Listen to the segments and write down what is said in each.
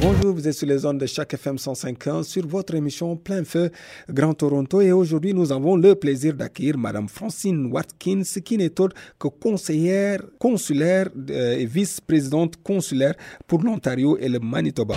Bonjour, vous êtes sur les ondes de chaque FM 105.1 sur votre émission Plein Feu Grand Toronto et aujourd'hui nous avons le plaisir d'accueillir Madame Francine Watkins qui n'est autre que conseillère consulaire euh, et vice-présidente consulaire pour l'Ontario et le Manitoba.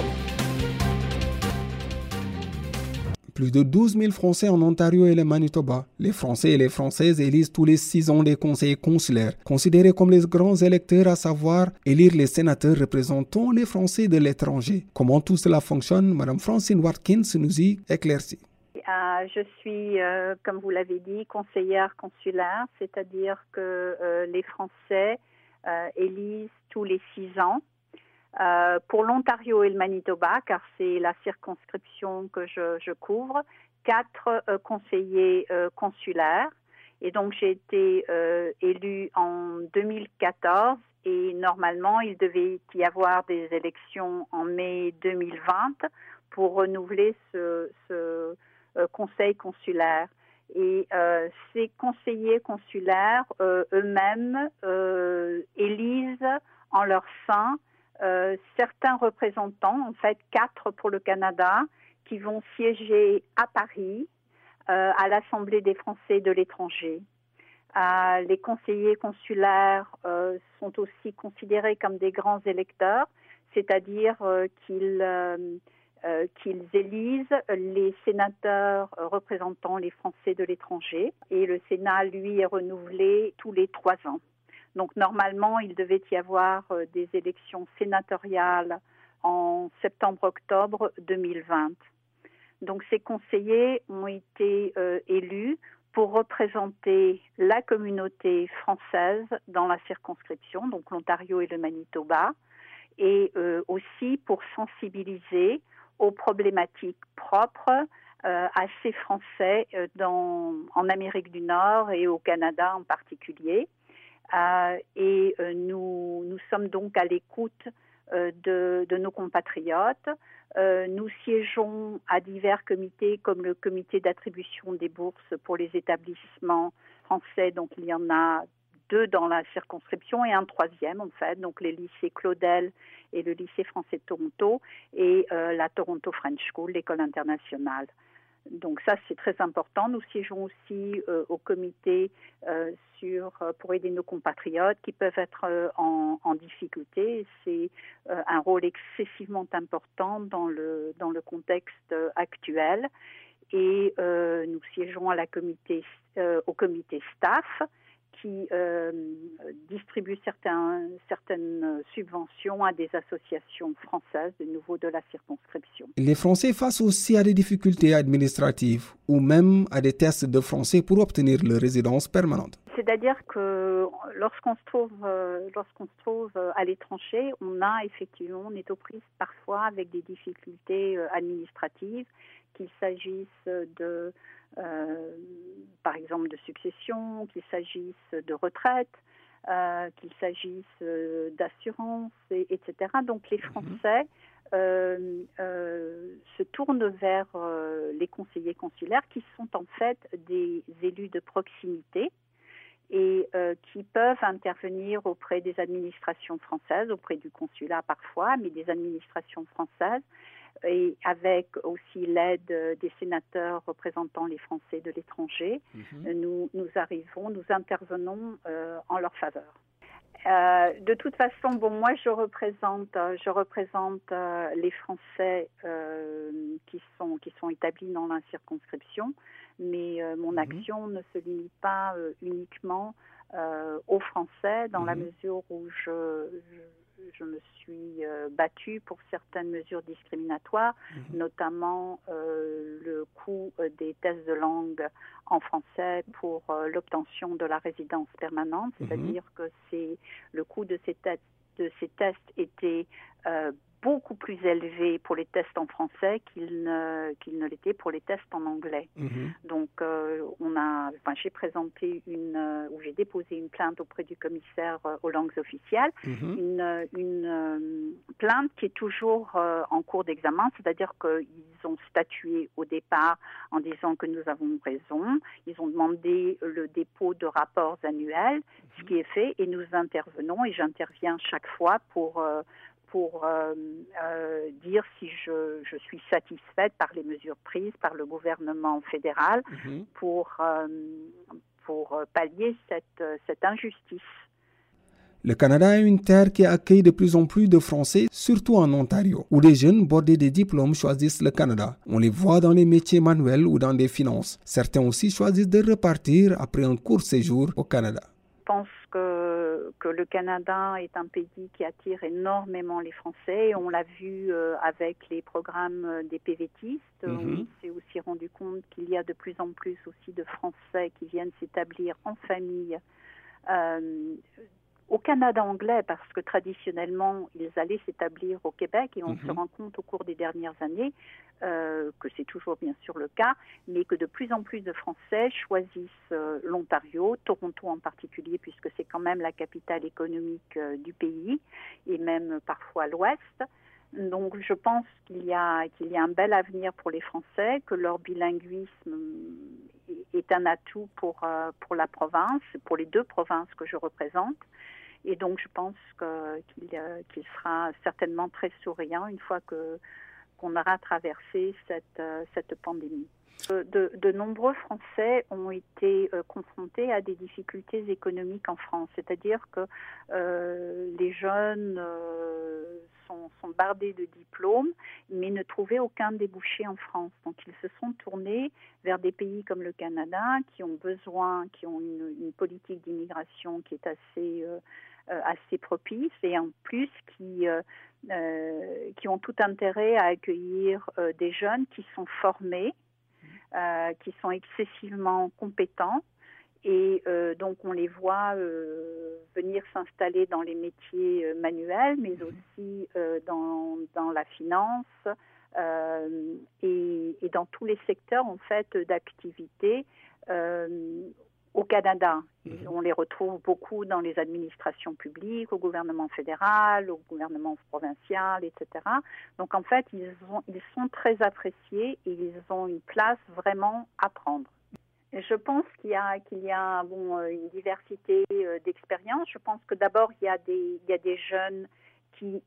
Plus de 12 000 Français en Ontario et le Manitoba. Les Français et les Françaises élisent tous les six ans des conseillers consulaires, considérés comme les grands électeurs, à savoir élire les sénateurs représentant les Français de l'étranger. Comment tout cela fonctionne Madame Francine Watkins nous y éclaircit. Euh, je suis, euh, comme vous l'avez dit, conseillère consulaire, c'est-à-dire que euh, les Français élisent tous les six ans euh, pour l'Ontario et le Manitoba, car c'est la circonscription que je, couvre, quatre euh, conseillers euh, consulaires. Et donc j'ai été élue en 2014 et normalement il devait y avoir des élections en mai 2020 pour renouveler ce conseil consulaire. Et ces conseillers consulaires eux-mêmes élisent en leur sein euh, certains représentants, en fait quatre pour le Canada, qui vont siéger à Paris euh, à l'Assemblée des Français de l'étranger. Euh, les conseillers consulaires sont aussi considérés comme des grands électeurs, c'est-à-dire qu'ils qu'ils élisent les sénateurs représentant les Français de l'étranger et le Sénat, lui, est renouvelé tous les trois ans. Donc normalement, il devait y avoir euh, des élections sénatoriales en septembre-octobre 2020. Donc ces conseillers ont été euh, élus pour représenter la communauté française dans la circonscription, donc l'Ontario et le Manitoba, et euh, aussi pour sensibiliser aux problématiques propres à ces Français en Amérique du Nord et au Canada en particulier. Euh, et euh, nous, nous sommes donc à l'écoute euh, de, de, nos compatriotes. nous siégeons à divers comités comme le comité d'attribution des bourses pour les établissements français. Donc il y en a deux dans la circonscription et un troisième en fait, donc les lycées Claudel et le lycée français de Toronto et la Toronto French School, l'école internationale. Donc ça, c'est très important. Nous siégeons aussi euh, au comité euh, sur, euh, pour aider nos compatriotes qui peuvent être en, en, difficulté. C'est un rôle excessivement important dans le, dans le contexte actuel. Et nous siégeons à la comité, au comité staff qui euh, distribue certains, certaines subventions à des associations françaises, de nouveau de la circonscription. Les Français face aussi à des difficultés administratives ou même à des tests de français pour obtenir leur résidence permanente. C'est-à-dire que lorsqu'on se trouve, euh, lorsqu'on se trouve euh, à l'étranger, on a effectivement, on est aux prises parfois avec des difficultés administratives, qu'il s'agisse de euh, par exemple de succession, qu'il s'agisse de retraite, euh, qu'il s'agisse euh, d'assurance, etc. Donc les mhm. Français se tournent vers les conseillers consulaires qui sont en fait des élus de proximité et qui peuvent intervenir auprès des administrations françaises, auprès du consulat parfois, mais des administrations françaises et avec aussi l'aide des sénateurs représentant les Français de l'étranger, mhm. nous, nous arrivons, nous intervenons euh, en leur faveur. Euh, de toute façon, bon, moi je représente, je représente euh, les Français qui sont qui sont établis dans la circonscription, mais mon mhm. action ne se limite pas uniquement aux Français dans la mhm. mesure où je je me suis euh, battue pour certaines mesures discriminatoires, mhm. notamment euh, le coût euh, des tests de langue en français pour l'obtention de la résidence permanente, mhm. c'est-à-dire que c'est le coût de ces tests de ces tests était beaucoup plus élevé pour les tests en français qu'il ne, qu'il ne l'était pour les tests en anglais. Mhm. Donc, euh, on a, enfin, j'ai présenté une, euh, ou j'ai déposé une plainte auprès du commissaire euh, aux langues officielles, mhm. une, une plainte qui est toujours en cours d'examen, c'est-à-dire qu'ils ont statué au départ en disant que nous avons raison. Ils ont demandé le dépôt de rapports annuels, ce mhm. qui est fait, et nous intervenons, et j'interviens chaque fois pour pour euh, euh, dire si je, je, suis satisfaite par les mesures prises par le gouvernement fédéral mhm. pour, euh, pour pallier cette, cette injustice. Le Canada est une terre qui accueille de plus en plus de Français, surtout en Ontario, où des jeunes bordés des diplômes choisissent le Canada. On les voit dans les métiers manuels ou dans des finances. Certains aussi choisissent de repartir après un court séjour au Canada. Je pense que, que, le Canada est un pays qui attire énormément les Français. On l'a vu euh, avec les programmes des PVTistes. Mhm. On s'est aussi rendu compte qu'il y a de plus en plus aussi de Français qui viennent s'établir en famille euh, au Canada anglais, parce que traditionnellement, ils allaient s'établir au Québec et on se mhm. rend compte au cours des dernières années euh, que c'est toujours bien sûr le cas, mais que de plus en plus de Français choisissent euh, l'Ontario, Toronto en particulier, puisque c'est quand même la capitale économique euh, du pays et même parfois l'Ouest. Donc je pense qu'il y a qu'il y a un bel avenir pour les Français, que leur bilinguisme est un atout pour pour la province, pour les deux provinces que je représente. Et donc, je pense qu'il sera certainement très souriant une fois que qu'on aura traversé cette, euh, cette pandémie. De, de, nombreux Français ont été euh, confrontés à des difficultés économiques en France, c'est-à-dire que euh, les jeunes sont, bardés de diplômes, mais ne trouvaient aucun débouché en France. Donc ils se sont tournés vers des pays comme le Canada, qui ont besoin, qui ont une, politique d'immigration qui est assez euh, assez propices et en plus qui, euh, euh, qui ont tout intérêt à accueillir des jeunes qui sont formés, qui sont excessivement compétents et donc on les voit venir s'installer dans les métiers manuels, mais mhm. aussi dans, dans, la finance et, et, dans tous les secteurs en fait d'activité au Canada. Mhm. On les retrouve beaucoup dans les administrations publiques, au gouvernement fédéral, au gouvernement provincial, etc. Donc en fait, ils, ils sont très appréciés et ils ont une place vraiment à prendre. Je pense qu'il y a, qu'il y a bon, euh, une diversité euh, d'expériences. Je pense que d'abord, il, y a des, il y a des jeunes qui,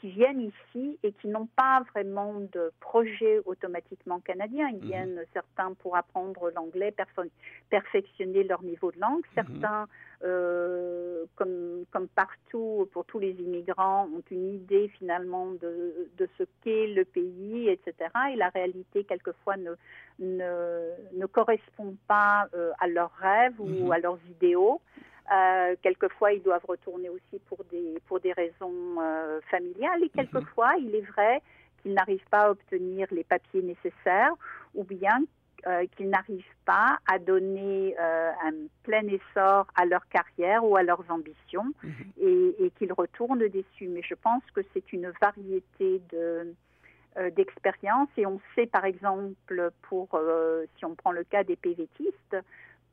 qui, viennent ici et qui n'ont pas vraiment de projet automatiquement canadien. Ils mhm. viennent certains pour apprendre l'anglais, perfectionner leur niveau de langue. Mhm. Certains, euh, comme, comme partout pour tous les immigrants, ont une idée finalement de, de ce qu'est le pays, etc. Et la réalité, quelquefois, ne, ne, ne correspond pas euh, à leurs rêves ou mhm. à leurs idéaux. Euh, quelquefois, ils doivent retourner aussi pour des, pour des raisons euh, familiales. Et mhm. quelquefois, il est vrai qu'ils n'arrivent pas à obtenir les papiers nécessaires ou bien euh, qu'ils n'arrivent pas à donner un plein essor à leur carrière ou à leurs ambitions mhm. et, et qu'ils retournent déçus. Mais je pense que c'est une variété de d'expériences et on sait par exemple pour si on prend le cas des PVTistes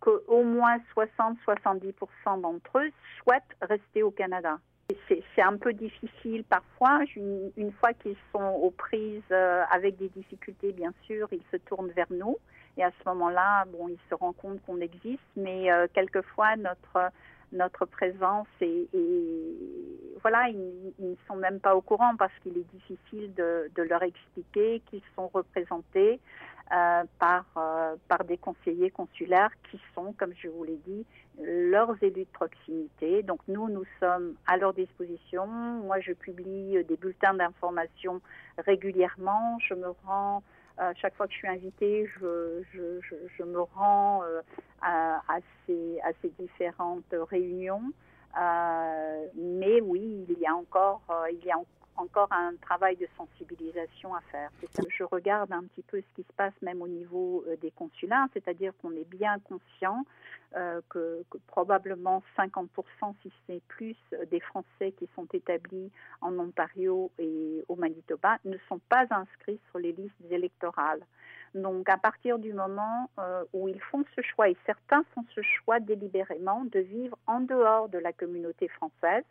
qu'au moins 60-70% d'entre eux souhaitent rester au Canada. C'est un peu difficile parfois. Une, fois qu'ils sont aux prises euh, avec des difficultés, bien sûr, ils se tournent vers nous. Et à ce moment-là, bon, ils se rendent compte qu'on existe, mais euh, quelquefois notre présence et, voilà, ils, ne sont même pas au courant parce qu'il est difficile de leur expliquer qu'ils sont représentés euh, par, euh, par des conseillers consulaires qui sont, comme je vous l'ai dit, leurs élus de proximité. Donc nous, nous sommes à leur disposition. Moi, je publie des bulletins d'information régulièrement. Je me rends, euh, chaque fois que je suis invitée, je, je, me rends à, à, ces, à ces différentes réunions. mais oui, il y a encore, il y a encore un travail de sensibilisation à faire. je regarde un petit peu ce qui se passe même au niveau euh, des consulats, c'est-à-dire qu'on est bien conscient euh, que, probablement 50%, si ce n'est plus, des Français qui sont établis en Ontario et au Manitoba ne sont pas inscrits sur les listes électorales. Donc à partir du moment euh, où ils font ce choix, et certains font ce choix délibérément de vivre en dehors de la communauté française,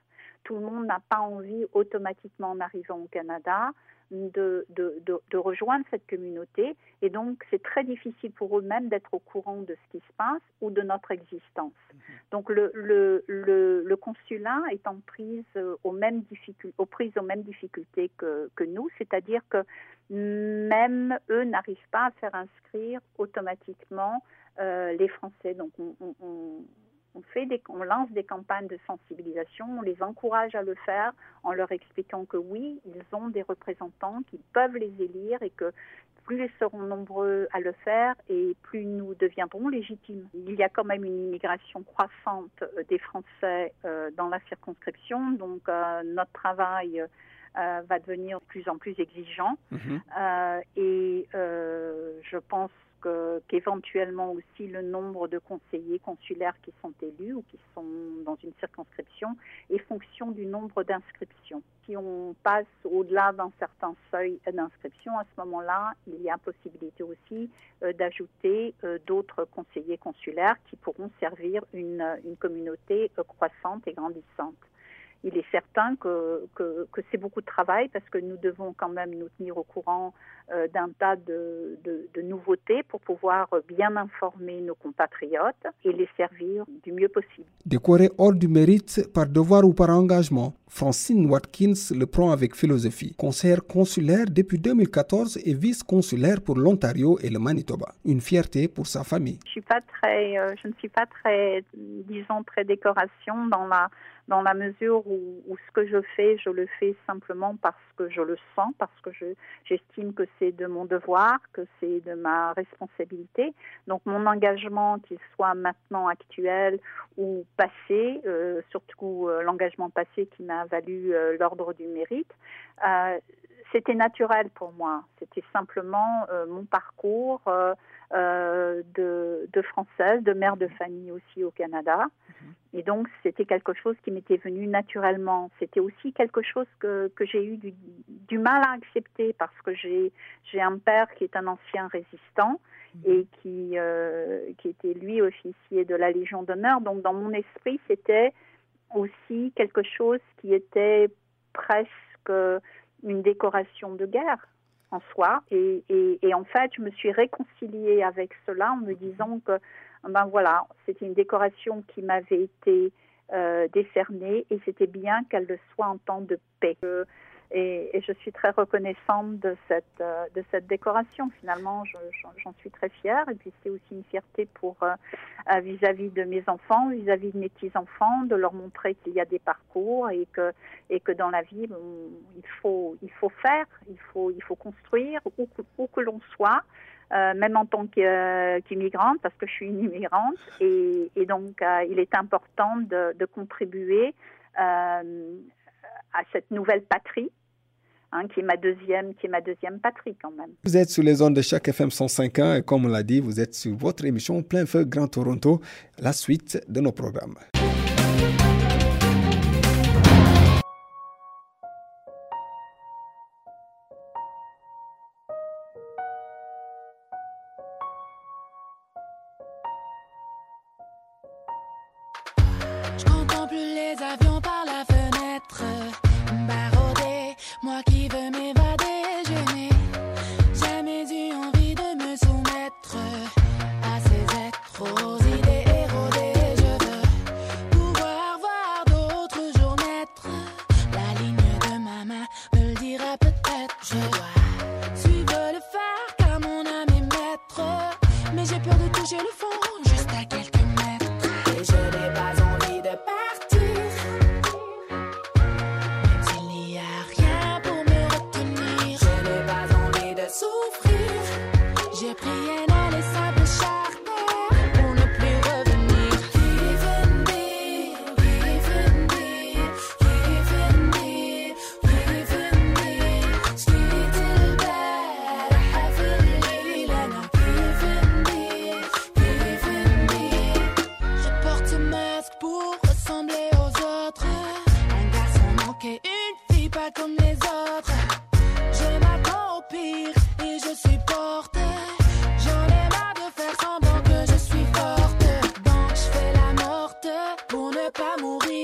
tout le monde n'a pas envie automatiquement en arrivant au Canada de, de, de, rejoindre cette communauté. Et donc, c'est très difficile pour eux-mêmes d'être au courant de ce qui se passe ou de notre existence. Mhm. Donc, le, le, le, consulat est en prise aux mêmes difficultés, aux prises aux mêmes difficultés que, que nous, c'est-à-dire que même eux n'arrivent pas à faire inscrire automatiquement euh, les Français. Donc, on, on on, fait des, on lance des campagnes de sensibilisation, on les encourage à le faire en leur expliquant que oui, ils ont des représentants, qu'ils peuvent les élire et que plus ils seront nombreux à le faire et plus nous deviendrons légitimes. Il y a quand même une immigration croissante euh, des Français euh, dans la circonscription, donc euh, notre travail va devenir de plus en plus exigeant. Mhm. et je pense qu'éventuellement aussi le nombre de conseillers consulaires qui sont élus ou qui sont dans une circonscription est fonction du nombre d'inscriptions. Si on passe au-delà d'un certain seuil d'inscription, à ce moment-là, il y a possibilité aussi euh, d'ajouter euh, d'autres conseillers consulaires qui pourront servir une, communauté euh, croissante et grandissante il est certain que, que, c'est beaucoup de travail parce que nous devons quand même nous tenir au courant euh, d'un tas de, de, nouveautés pour pouvoir bien informer nos compatriotes et les servir du mieux possible. Décoré hors du mérite par devoir ou par engagement, Francine Watkins le prend avec philosophie. Conseillère consulaire depuis 2014 et vice-consulaire pour l'Ontario et le Manitoba. Une fierté pour sa famille. Je, suis pas très, euh, je ne suis pas très, disons, très décoration dans la dans la mesure où, ce que je fais, je le fais simplement parce que je le sens, parce que j'estime que c'est de mon devoir, que c'est de ma responsabilité. Donc mon engagement, qu'il soit maintenant actuel ou passé, euh, surtout euh, l'engagement passé qui m'a valu euh, l'ordre du mérite, c'était naturel pour moi. C'était simplement mon parcours de, de, française, de mère de famille aussi au Canada. Et donc, c'était quelque chose qui m'était venu naturellement. C'était aussi quelque chose que, que j'ai eu du, du, mal à accepter parce que j'ai, j'ai un père qui est un ancien résistant mhm. et qui, euh, qui était lui officier de la Légion d'honneur. Donc, dans mon esprit, c'était aussi quelque chose qui était presque une décoration de guerre en soi. Et, et, et, en fait, je me suis réconciliée avec cela en me disant que ben voilà, c'était une décoration qui m'avait été euh, décernée et c'était bien qu'elle le soit en temps de paix. Et, je suis très reconnaissante de cette, euh, de cette décoration. Finalement, j'en suis très fière. Et puis, c'est aussi une fierté pour euh, vis-à-vis de mes enfants, vis-à-vis de mes petits-enfants, de leur montrer qu'il y a des parcours et que, et que dans la vie, il, faut, il faut faire, il faut, il faut construire où, où que l'on soit. Euh, même en tant euh, qu'immigrante, parce que je suis une immigrante, et, donc euh, il est important de, contribuer à cette nouvelle patrie. Hein, qui est ma deuxième, qui est ma deuxième patrie quand même. Vous êtes sur les ondes de chaque FM 105.1 et comme on l'a dit, vous êtes sur votre émission Plein Feu Grand Toronto, la suite de nos programmes. pas mourir.